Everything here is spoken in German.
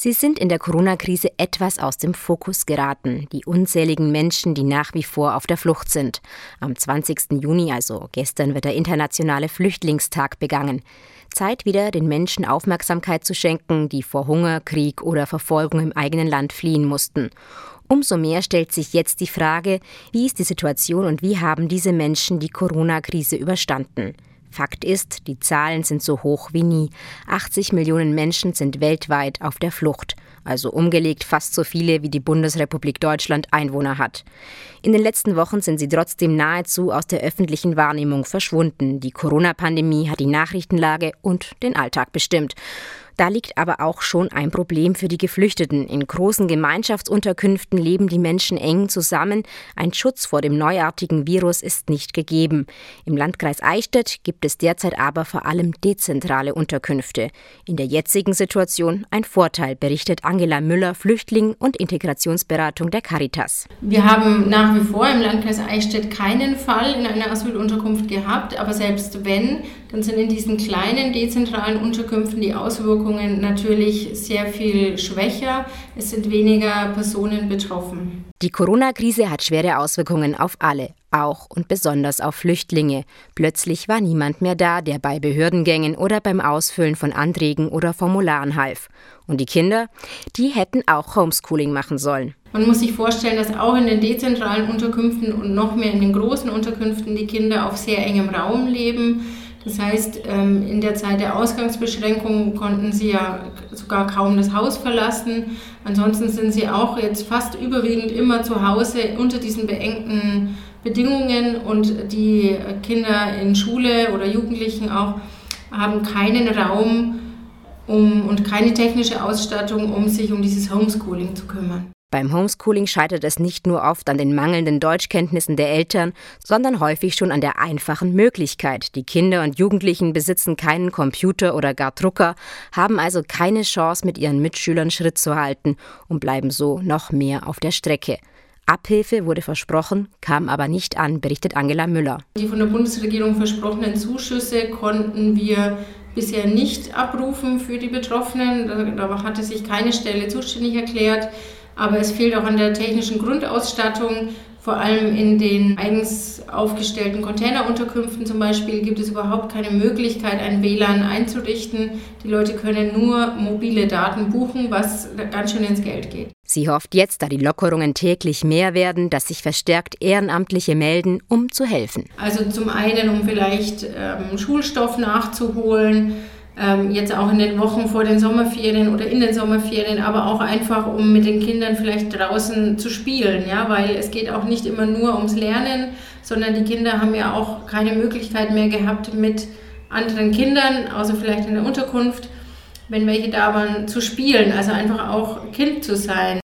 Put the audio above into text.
Sie sind in der Corona-Krise etwas aus dem Fokus geraten, die unzähligen Menschen, die nach wie vor auf der Flucht sind. Am 20. Juni, also gestern, wird der internationale Flüchtlingstag begangen. Zeit wieder, den Menschen Aufmerksamkeit zu schenken, die vor Hunger, Krieg oder Verfolgung im eigenen Land fliehen mussten. Umso mehr stellt sich jetzt die Frage, wie ist die Situation und wie haben diese Menschen die Corona-Krise überstanden? Fakt ist, die Zahlen sind so hoch wie nie. 80 Millionen Menschen sind weltweit auf der Flucht, also umgelegt fast so viele wie die Bundesrepublik Deutschland Einwohner hat. In den letzten Wochen sind sie trotzdem nahezu aus der öffentlichen Wahrnehmung verschwunden. Die Corona-Pandemie hat die Nachrichtenlage und den Alltag bestimmt. Da liegt aber auch schon ein Problem für die Geflüchteten. In großen Gemeinschaftsunterkünften leben die Menschen eng zusammen. Ein Schutz vor dem neuartigen Virus ist nicht gegeben. Im Landkreis Eichstätt gibt es derzeit aber vor allem dezentrale Unterkünfte. In der jetzigen Situation ein Vorteil, berichtet Angela Müller, Flüchtling und Integrationsberatung der Caritas. Wir haben nach wie vor im Landkreis Eichstätt keinen Fall in einer Asylunterkunft gehabt, aber selbst wenn, dann sind in diesen kleinen dezentralen Unterkünften die Auswirkungen Auswirkungen natürlich sehr viel schwächer. Es sind weniger Personen betroffen. Die Corona-Krise hat schwere Auswirkungen auf alle, auch und besonders auf Flüchtlinge. Plötzlich war niemand mehr da, der bei Behördengängen oder beim Ausfüllen von Anträgen oder Formularen half. Und die Kinder, die hätten auch Homeschooling machen sollen. Man muss sich vorstellen, dass auch in den dezentralen Unterkünften und noch mehr in den großen Unterkünften die Kinder auf sehr engem Raum leben. Das heißt, ähm, in der Zeit der Ausgangsbeschränkungen konnten sie ja sogar kaum das Haus verlassen. Ansonsten sind sie auch jetzt fast überwiegend immer zu Hause unter diesen beengten Bedingungen und die Kinder in Schule oder Jugendlichen auch haben keinen Raum um, und keine technische Ausstattung, um sich um dieses Homeschooling zu kümmern. Beim Homeschooling scheitert es nicht nur oft an den mangelnden Deutschkenntnissen der Eltern, sondern häufig schon an der einfachen Möglichkeit. Die Kinder und Jugendlichen besitzen keinen Computer oder gar Drucker, haben also keine Chance, mit ihren Mitschülern Schritt zu halten und bleiben so noch mehr auf der Strecke. Abhilfe wurde versprochen, kam aber nicht an, berichtet Angela Müller. Die von der Bundesregierung versprochenen Zuschüsse konnten wir bisher nicht abrufen für die Betroffenen. Da hatte sich keine Stelle zuständig erklärt aber es fehlt auch an der technischen Grundausstattung. Vor allem in den eigens aufgestellten Containerunterkünften zum Beispiel gibt es überhaupt keine Möglichkeit, ein WLAN einzurichten. Die Leute können nur mobile Daten buchen, was ganz schön ins Geld geht. Sie hofft jetzt, da die Lockerungen täglich mehr werden, dass sich verstärkt Ehrenamtliche melden, um zu helfen. Also zum einen, um vielleicht ähm, Schulstoff nachzuholen ähm, jetzt auch in den Wochen vor den Sommerferien oder in den Sommerferien, aber auch einfach, um mit den Kindern vielleicht draußen zu spielen, ja, weil es geht auch nicht immer nur ums Lernen, sondern die Kinder haben ja auch keine Möglichkeit mehr gehabt, mit anderen Kindern, außer vielleicht in der Unterkunft, wenn welche da waren, zu spielen, also einfach auch Kind zu sein.